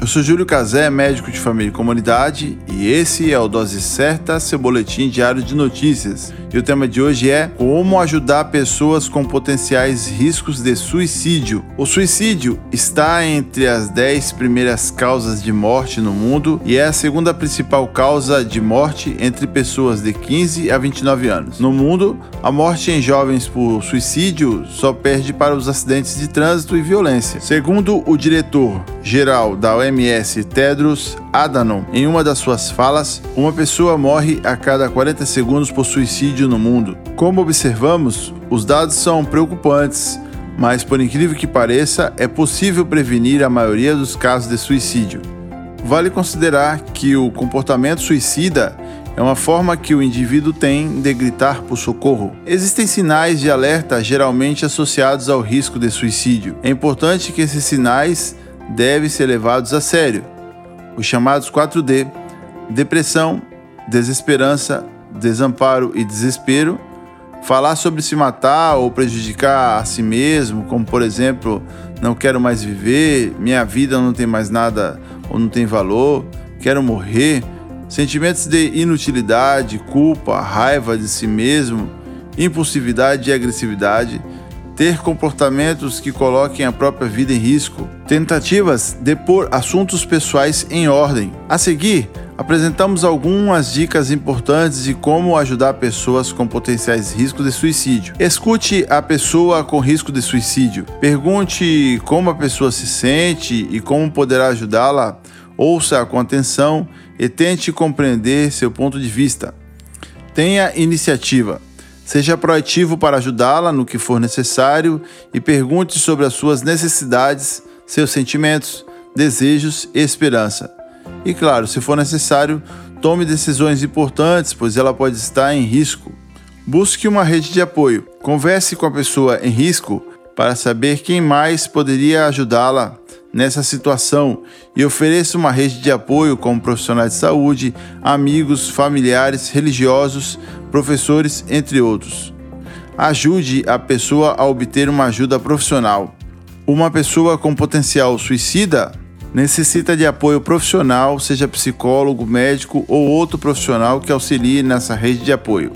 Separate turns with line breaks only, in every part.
eu sou Júlio Cazé, médico de família e comunidade, e esse é o Dose Certa, seu boletim diário de notícias. E o tema de hoje é como ajudar pessoas com potenciais riscos de suicídio. O suicídio está entre as 10 primeiras causas de morte no mundo e é a segunda principal causa de morte entre pessoas de 15 a 29 anos. No mundo, a morte em jovens por suicídio só perde para os acidentes de trânsito e violência. Segundo o diretor geral da OMS, Tedros Adhanom, em uma das suas falas, uma pessoa morre a cada 40 segundos por suicídio no mundo. Como observamos, os dados são preocupantes, mas por incrível que pareça, é possível prevenir a maioria dos casos de suicídio. Vale considerar que o comportamento suicida é uma forma que o indivíduo tem de gritar por socorro. Existem sinais de alerta geralmente associados ao risco de suicídio. É importante que esses sinais devem ser levados a sério os chamados 4D: depressão, desesperança, desamparo e desespero. Falar sobre se matar ou prejudicar a si mesmo, como por exemplo, não quero mais viver, minha vida não tem mais nada ou não tem valor, quero morrer. Sentimentos de inutilidade, culpa, raiva de si mesmo, impulsividade e agressividade ter comportamentos que coloquem a própria vida em risco, tentativas de pôr assuntos pessoais em ordem. A seguir, apresentamos algumas dicas importantes de como ajudar pessoas com potenciais riscos de suicídio. Escute a pessoa com risco de suicídio. Pergunte como a pessoa se sente e como poderá ajudá-la. Ouça com atenção e tente compreender seu ponto de vista. Tenha iniciativa. Seja proativo para ajudá-la no que for necessário e pergunte sobre as suas necessidades, seus sentimentos, desejos e esperança. E claro, se for necessário, tome decisões importantes, pois ela pode estar em risco. Busque uma rede de apoio. Converse com a pessoa em risco para saber quem mais poderia ajudá-la nessa situação e ofereça uma rede de apoio como profissionais de saúde, amigos, familiares, religiosos, professores, entre outros. Ajude a pessoa a obter uma ajuda profissional. Uma pessoa com potencial suicida necessita de apoio profissional, seja psicólogo, médico ou outro profissional que auxilie nessa rede de apoio.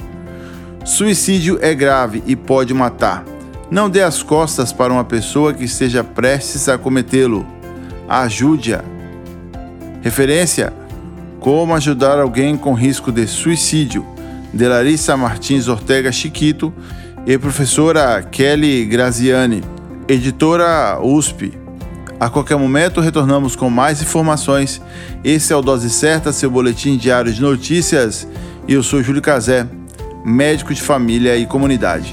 Suicídio é grave e pode matar. Não dê as costas para uma pessoa que esteja prestes a cometê-lo. Ajude-a. Referência: Como ajudar alguém com risco de suicídio, de Larissa Martins Ortega Chiquito e professora Kelly Graziani, editora USP. A qualquer momento retornamos com mais informações. Esse é o Dose Certa, seu boletim diário de notícias. E eu sou Júlio Cazé, médico de família e comunidade.